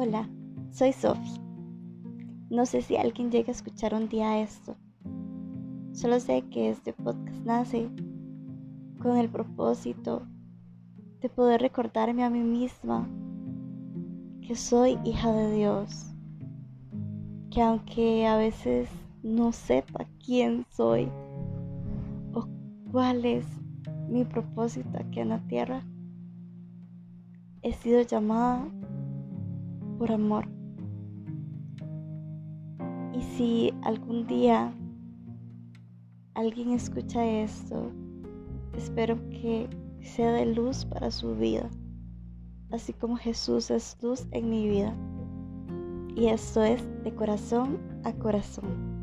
Hola, soy Sophie. No sé si alguien llega a escuchar un día esto. Solo sé que este podcast nace con el propósito de poder recordarme a mí misma que soy hija de Dios. Que aunque a veces no sepa quién soy o cuál es mi propósito aquí en la tierra, he sido llamada por amor. Y si algún día alguien escucha esto, espero que sea de luz para su vida, así como Jesús es luz en mi vida. Y esto es de corazón a corazón.